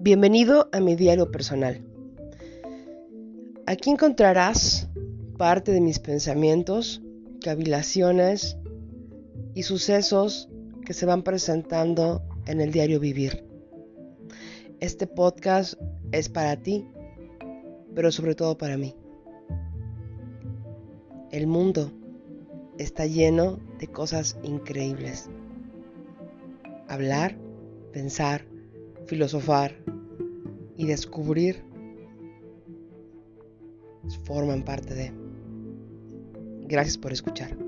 Bienvenido a mi diario personal. Aquí encontrarás parte de mis pensamientos, cavilaciones y sucesos que se van presentando en el diario vivir. Este podcast es para ti, pero sobre todo para mí. El mundo está lleno de cosas increíbles. Hablar, pensar, filosofar y descubrir forman parte de. Gracias por escuchar.